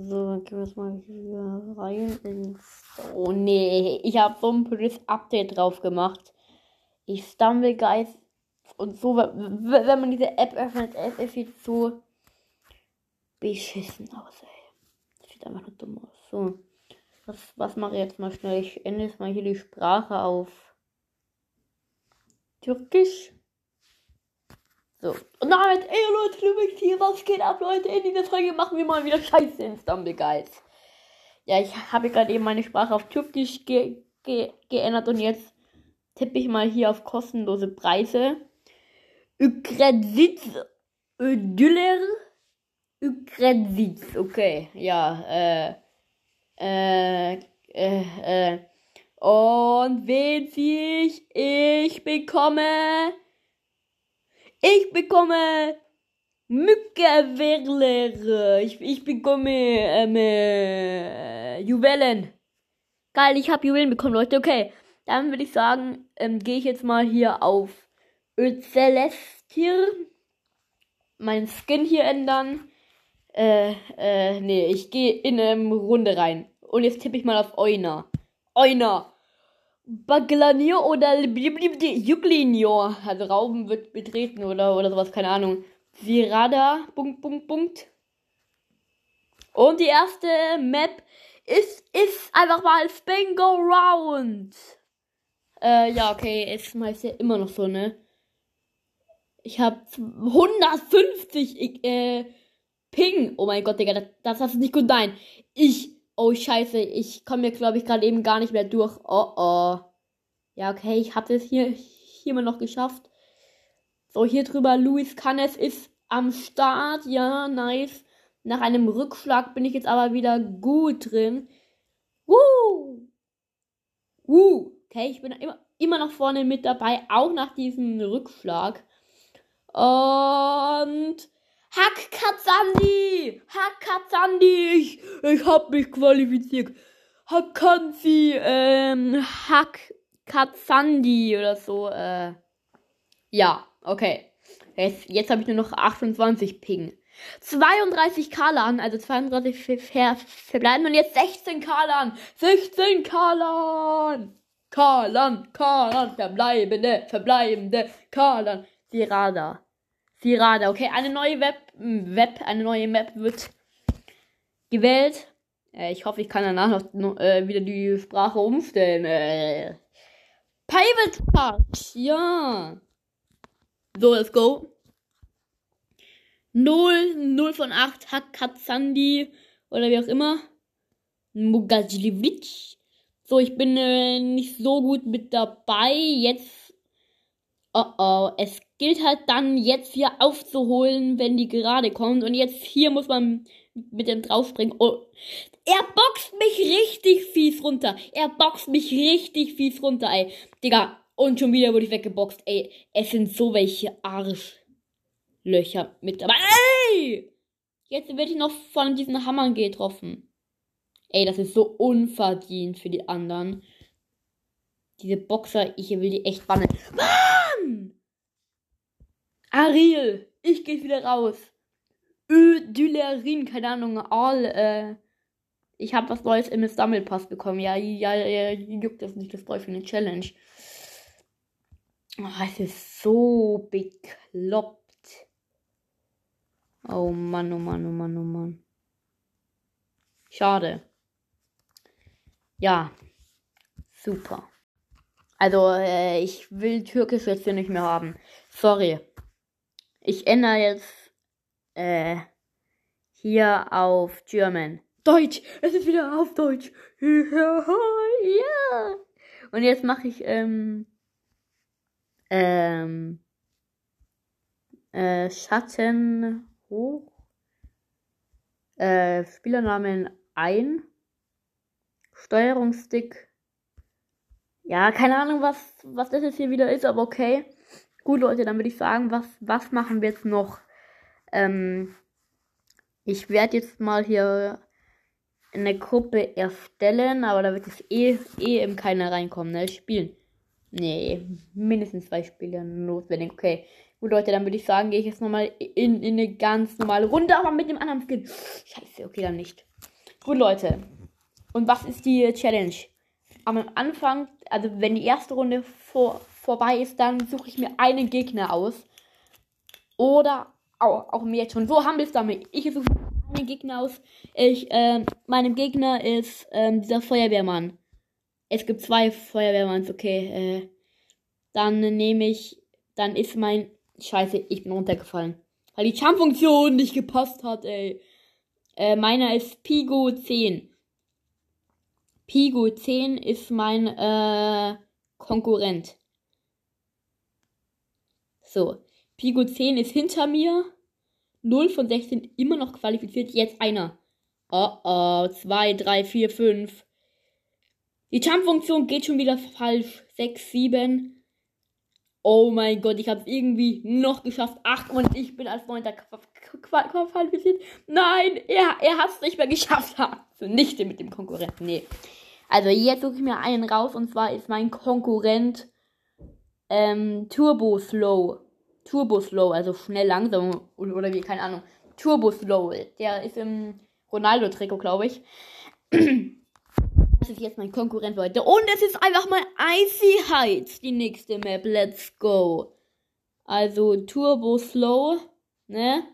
So, dann gehen wir jetzt mal hier rein ins. Oh nee, ich habe so ein blödes Update drauf gemacht. Ich stumble Guys und so, wenn man diese App öffnet, es sieht so beschissen aus, ey. Sieht einfach nur dumm aus. So. Was, was mache ich jetzt mal schnell? Ich ändere jetzt mal hier die Sprache auf Türkisch. So. Und damit, ey Leute, du hier, was geht ab, Leute? In dieser Folge machen wir mal wieder Scheiße in Stumble Guys. Ja, ich habe gerade eben meine Sprache auf Türkisch ge ge geändert und jetzt tippe ich mal hier auf kostenlose Preise. Ükredzitz Ödüller Ükredzitz, okay, ja, äh, äh, äh, äh. Und wen ziehe ich? Ich bekomme. Ich bekomme. Mückewerler. Ich, ich bekomme ähm, äh, Juwelen. Geil, ich habe Juwelen bekommen, Leute. Okay, dann würde ich sagen, ähm, gehe ich jetzt mal hier auf Celestir. Mein Skin hier ändern. Äh, äh, nee, ich gehe in eine Runde rein. Und jetzt tippe ich mal auf Euner. Euner. Baglanio oder Juklinio. Also Rauben wird betreten oder, oder sowas, keine Ahnung. Virada, Punkt, Punkt, Punkt. Und die erste Map ist, ist einfach mal Spingo Round. Äh, ja, okay, ist meist ja immer noch so, ne? Ich hab 150, äh, Ping. Oh mein Gott, Digga, das, das du nicht gut. Nein. Ich. Oh, scheiße. Ich komme mir, glaube ich, gerade eben gar nicht mehr durch. Oh, oh. Ja, okay. Ich hatte es hier, hier mal noch geschafft. So, hier drüber. Luis Canes ist am Start. Ja, nice. Nach einem Rückschlag bin ich jetzt aber wieder gut drin. Woo! Woo! Okay, ich bin immer, immer noch vorne mit dabei. Auch nach diesem Rückschlag. Und. Hack Katzandi! Hack Katzandi! Ich, ich hab mich qualifiziert. Hack Kanzi, ähm, Hack Katzandi oder so, äh. Ja, okay. Jetzt, jetzt habe ich nur noch 28 Ping. 32 Kalan, also 32 ver ver verbleiben und jetzt 16 Kalan. 16 Kalan! Kalan, Kalan, verbleibende, verbleibende Kalan. Sirada. Sirada. Okay, eine neue Web, Web, eine neue Map wird gewählt. Äh, ich hoffe, ich kann danach noch äh, wieder die Sprache umstellen. Äh, Private Part, ja. So, let's go. 0, 0 von 8, Hakatsandi oder wie auch immer. Mugajlivic. So, ich bin äh, nicht so gut mit dabei. Jetzt. Oh oh, es gilt halt dann jetzt hier aufzuholen, wenn die gerade kommt. Und jetzt hier muss man mit dem draufspringen. Oh. Er boxt mich richtig fies runter. Er boxt mich richtig fies runter, ey. Digga. Und schon wieder wurde ich weggeboxt, ey. Es sind so welche Arschlöcher mit dabei. Ey! Jetzt werde ich noch von diesen Hammern getroffen. Ey, das ist so unverdient für die anderen. Diese Boxer, ich will die echt bannen. Mann! Ariel, ich gehe wieder raus. Ödylerin, keine Ahnung, all, äh, ich habe was Neues im Sammelpass bekommen. Ja, ja, ja, juckt das nicht, das brauche ich für eine Challenge. Oh, es ist so bekloppt. Oh Mann, oh Mann, oh Mann, oh Mann. Schade. Ja, super. Also, äh, ich will Türkisch jetzt hier nicht mehr haben. Sorry. Ich ändere jetzt äh, hier auf German. Deutsch! Es ist wieder auf Deutsch. ja. Und jetzt mache ich ähm, ähm, äh, Schatten hoch. Äh, Spielernamen ein. Steuerungsstick. Ja, keine Ahnung, was, was das jetzt hier wieder ist, aber okay. Gut, Leute, dann würde ich sagen, was, was machen wir jetzt noch? Ähm, ich werde jetzt mal hier eine Gruppe erstellen, aber da wird es eh, eh im keiner reinkommen, ne? Spielen. Nee, mindestens zwei Spieler notwendig. Okay. Gut, Leute, dann würde ich sagen, gehe ich jetzt nochmal in, in eine ganz normale Runde, aber mit dem anderen Skin. Scheiße, okay, dann nicht. Gut, Leute. Und was ist die Challenge? Am Anfang, also wenn die erste Runde vor, vorbei ist, dann suche ich mir einen Gegner aus. Oder auch, auch mir jetzt schon. So haben wir es damit. Ich suche einen Gegner aus. Ich, äh, meinem Gegner ist äh, dieser Feuerwehrmann. Es gibt zwei Feuerwehrmanns, okay. Äh, dann nehme ich, dann ist mein Scheiße, ich bin runtergefallen. Weil die Jump-Funktion nicht gepasst hat, ey. Äh, meiner ist Pigo 10. Pigo 10 ist mein äh, Konkurrent. So. Pigo 10 ist hinter mir. 0 von 16 immer noch qualifiziert. Jetzt einer. Oh oh. 2, 3, 4, 5. Die Jump-Funktion geht schon wieder falsch. 6, 7. Oh mein Gott, ich habe es irgendwie noch geschafft. Ach, und ich bin als Neunter qualifiziert. Nein, er, er hat es nicht mehr geschafft. Nicht mit dem Konkurrenten, nee. Also jetzt suche ich mir einen raus und zwar ist mein Konkurrent ähm, Turbo Slow. Turbo Slow, also schnell langsam oder wie, keine Ahnung. Turbo Slow. Der ist im Ronaldo-Trikot, glaube ich. Das ist jetzt mein Konkurrent, Leute. Und es ist einfach mal Icy Heights, die nächste Map. Let's go. Also Turbo Slow, ne?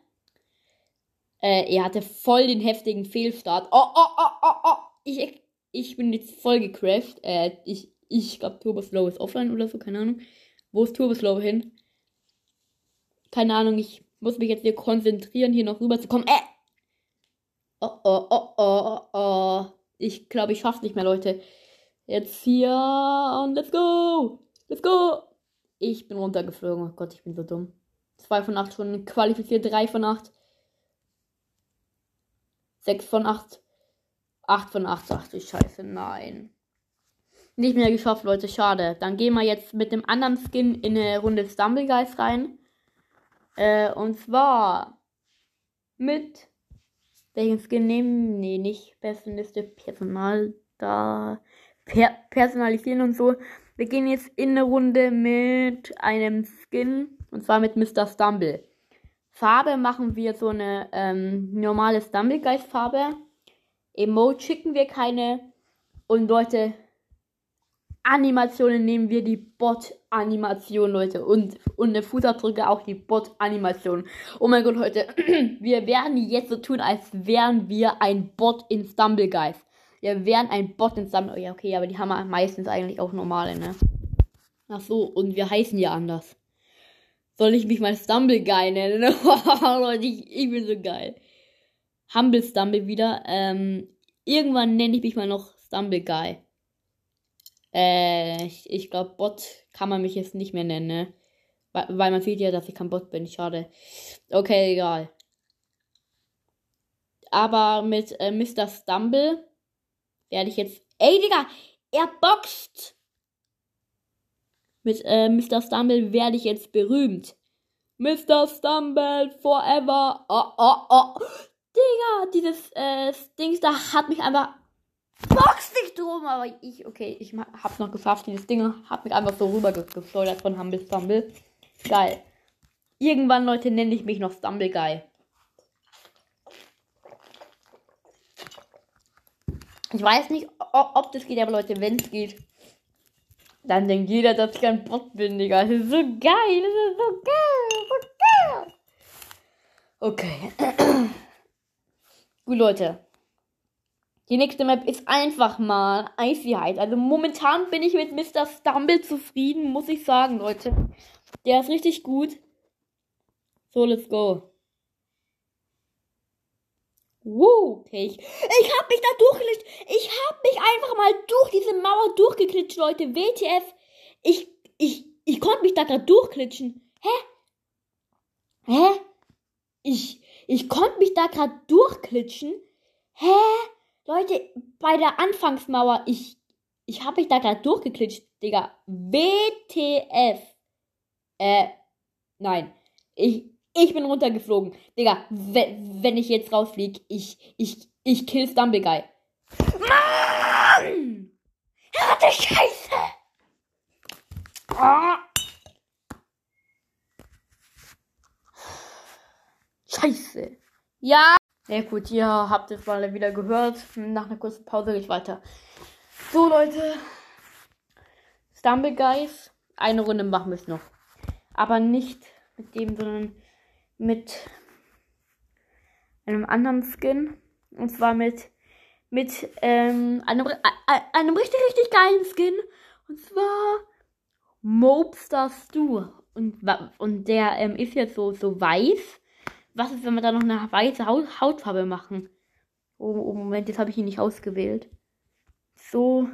Äh, er hatte voll den heftigen Fehlstart. Oh, oh, oh, oh, oh. Ich, ich bin jetzt voll gecrashed. Äh, ich, ich glaube Turbo Slow ist offline oder so, keine Ahnung. Wo ist Turbo Slow hin? Keine Ahnung, ich muss mich jetzt hier konzentrieren, hier noch rüber zu kommen. Äh! Oh, oh, oh, oh, oh, oh. Ich glaube, ich schaff's nicht mehr, Leute. Jetzt hier und let's go! Let's go! Ich bin runtergeflogen. Oh Gott, ich bin so dumm. 2 von 8 schon qualifiziert, 3 von 8. 6 von 8. 8 von 8. Ach du Scheiße, nein. Nicht mehr geschafft, Leute, schade. Dann gehen wir jetzt mit dem anderen Skin in eine Runde Stumblegeist rein. Äh, und zwar mit welchen Skin nehmen? Nee, nicht Bestenliste, Personal da. Per personalisieren und so. Wir gehen jetzt in eine Runde mit einem Skin. Und zwar mit Mr. Stumble. Farbe machen wir so eine ähm, normale Stumblegeist-Farbe. Emote schicken wir keine. Und Leute, Animationen nehmen wir die Bot-Animation, Leute. Und, und eine Fußabdrücke auch die Bot-Animation. Oh mein Gott, Leute. Wir werden jetzt so tun, als wären wir ein Bot in Stumblegeist. Wir wären ein Bot in Stumblegeist. Ja, okay, aber die haben meistens eigentlich auch normale, ne? Ach so, und wir heißen ja anders. Soll ich mich mal Stumbleguy nennen? Leute, ich, ich bin so geil. Humble Stumble wieder. Ähm, irgendwann nenne ich mich mal noch Stumbleguy. Äh, ich, glaube, Bot kann man mich jetzt nicht mehr nennen, ne? Weil, weil man sieht ja, dass ich kein Bot bin. Schade. Okay, egal. Aber mit äh, Mr. Stumble werde ich jetzt. Ey, Digga! Er boxt! Mit äh, Mr. Stumble werde ich jetzt berühmt. Mr. Stumble forever. Oh, oh, oh. Digga, dieses äh, Dings da hat mich einfach box nicht drum, aber ich, okay, ich hab's noch geschafft. Dieses Ding hat mich einfach so rüber geschleudert von Humble Stumble. Geil. Irgendwann, Leute, nenne ich mich noch Stumble Guy. Ich weiß nicht, ob das geht, aber Leute, wenn es geht, dann denkt jeder, dass ich ein Bot bin, Digga. Das ist so geil, das ist so geil, so geil. Okay. Gut, Leute. Die nächste Map ist einfach mal Eisheit. Also momentan bin ich mit Mr. Stumble zufrieden, muss ich sagen, Leute. Der ist richtig gut. So, let's go. Wow, okay. Ich, ich hab mich da durchgeklitscht. Ich hab mich einfach mal durch diese Mauer durchgeklitscht, Leute. WTF. Ich, ich, ich konnte mich da gerade durchklitschen. Hä? Hä? Ich, ich konnte mich da gerade durchklitschen. Hä? Leute, bei der Anfangsmauer, ich, ich habe mich da gerade durchgeklitscht, Digga. WTF. Äh, nein. Ich, ich bin runtergeflogen. Digga, wenn ich jetzt rausfliege, ich, ich, ich kill Stumbleguy. Mann! Harte Scheiße! Ah. Scheiße. Ja. Ja, gut, ihr habt es mal wieder gehört. Nach einer kurzen Pause geht weiter. So, Leute. Stumble Guys. Eine Runde machen wir es noch. Aber nicht mit dem, sondern mit einem anderen Skin. Und zwar mit, mit ähm, einem, einem richtig, richtig geilen Skin. Und zwar Mobster Stu. Und, und der ähm, ist jetzt so, so weiß. Was ist, wenn wir da noch eine weiße Haut, Hautfarbe machen? Oh, oh, Moment, jetzt habe ich ihn nicht ausgewählt. So.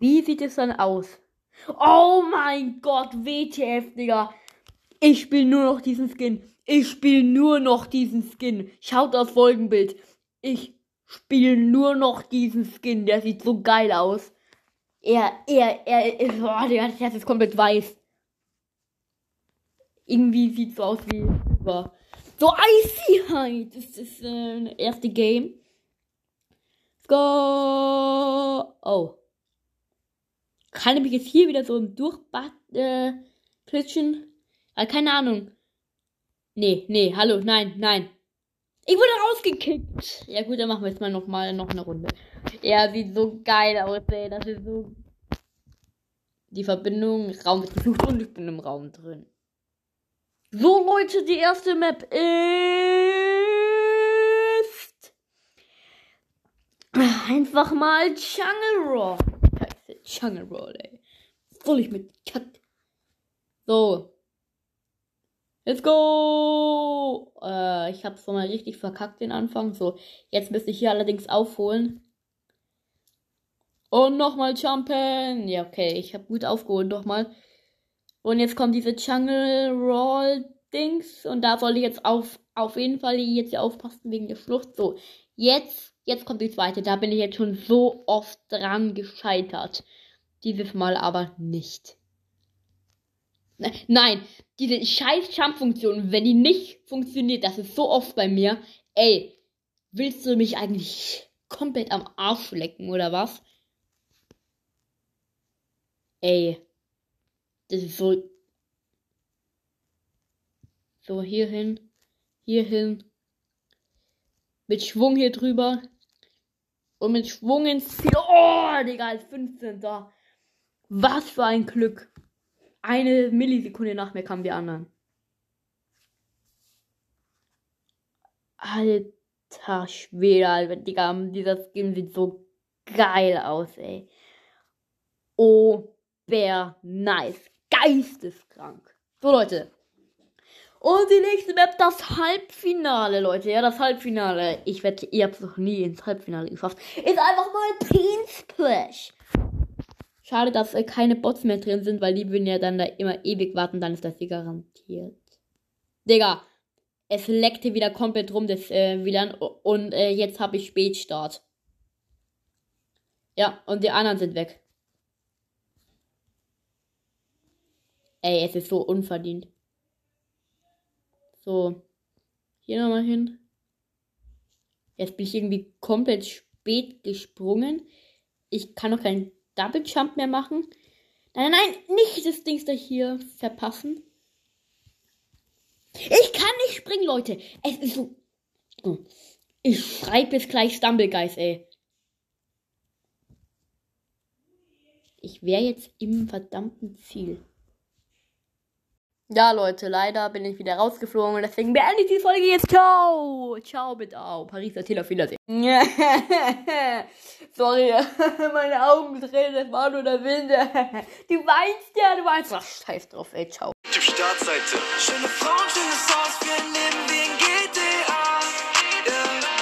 Wie sieht es dann aus? Oh mein Gott, WTF, Digga. Ich spiele nur noch diesen Skin. Ich spiele nur noch diesen Skin. Schaut das Folgenbild. Ich spiele nur noch diesen Skin. Der sieht so geil aus. Er, er, er ist, oh, der Herz ist komplett weiß. Irgendwie sieht so aus wie so icy. Das ist äh, das erste Game. Let's go. Oh. Kann ich mich jetzt hier wieder so Durchbad äh? Ah, keine Ahnung. Nee, nee, hallo, nein, nein. Ich wurde rausgekickt. Ja gut, dann machen wir jetzt mal noch mal noch eine Runde. Er sieht so geil aus, ey. Das ist so. Die Verbindung, Raum wird gesucht und ich bin im Raum drin. So, Leute, die erste Map ist. Einfach mal Jungle Roll. Scheiße, Jungle Roll, ey. Voll ich mit Cut. So. Let's go! Äh, ich hab's mal richtig verkackt den Anfang. So, jetzt müsste ich hier allerdings aufholen. Und nochmal jumpen. Ja, okay, ich habe gut aufgeholt nochmal. Und jetzt kommt diese Jungle Roll Dings. Und da soll ich jetzt auf, auf jeden Fall jetzt hier aufpassen wegen der Flucht. So, jetzt, jetzt kommt die zweite. Da bin ich jetzt schon so oft dran gescheitert. Dieses Mal aber nicht. Ne, nein, diese scheiß Jump-Funktion, wenn die nicht funktioniert, das ist so oft bei mir. Ey, willst du mich eigentlich komplett am Arsch lecken oder was? Ey, so. So, hier hin. Hier hin. Mit Schwung hier drüber. Und mit Schwung ins Ziel. Oh, Digga, als 15. Was für ein Glück. Eine Millisekunde nach mir kamen die anderen. Alter Schwede, Alter, Digga, dieser Skin sieht so geil aus, ey. Oh, wer nice geisteskrank. So, Leute. Und die nächste Map, das Halbfinale, Leute. Ja, das Halbfinale. Ich wette, ihr habt es noch nie ins Halbfinale geschafft. Ist einfach mal Peen Splash. Schade, dass äh, keine Bots mehr drin sind, weil die würden ja dann da immer ewig warten. Dann ist das hier garantiert. Digga, es leckte wieder komplett rum, das äh, WLAN. Und äh, jetzt habe ich Spätstart. Ja, und die anderen sind weg. Ey, es ist so unverdient. So. Hier nochmal hin. Jetzt bin ich irgendwie komplett spät gesprungen. Ich kann noch keinen Double Jump mehr machen. Nein, nein, nein, nicht das Ding da hier verpassen. Ich kann nicht springen, Leute. Es ist so. Ich schreibe jetzt gleich Stumblegeist, ey. Ich wäre jetzt im verdammten Ziel. Ja, Leute, leider bin ich wieder rausgeflogen und deswegen beende ich die Folge jetzt. Ciao! Ciao, bitte. Au, Paris, erzähl auf Wiedersehen. Sorry, meine Augen drehen, das war nur der Wind. Du weinst ja, du weinst. Ach, scheiß drauf, ey, ciao. Typ Startseite. Schöne Frauen, schönes Haus für ein Leben wie ein GTA. Yeah.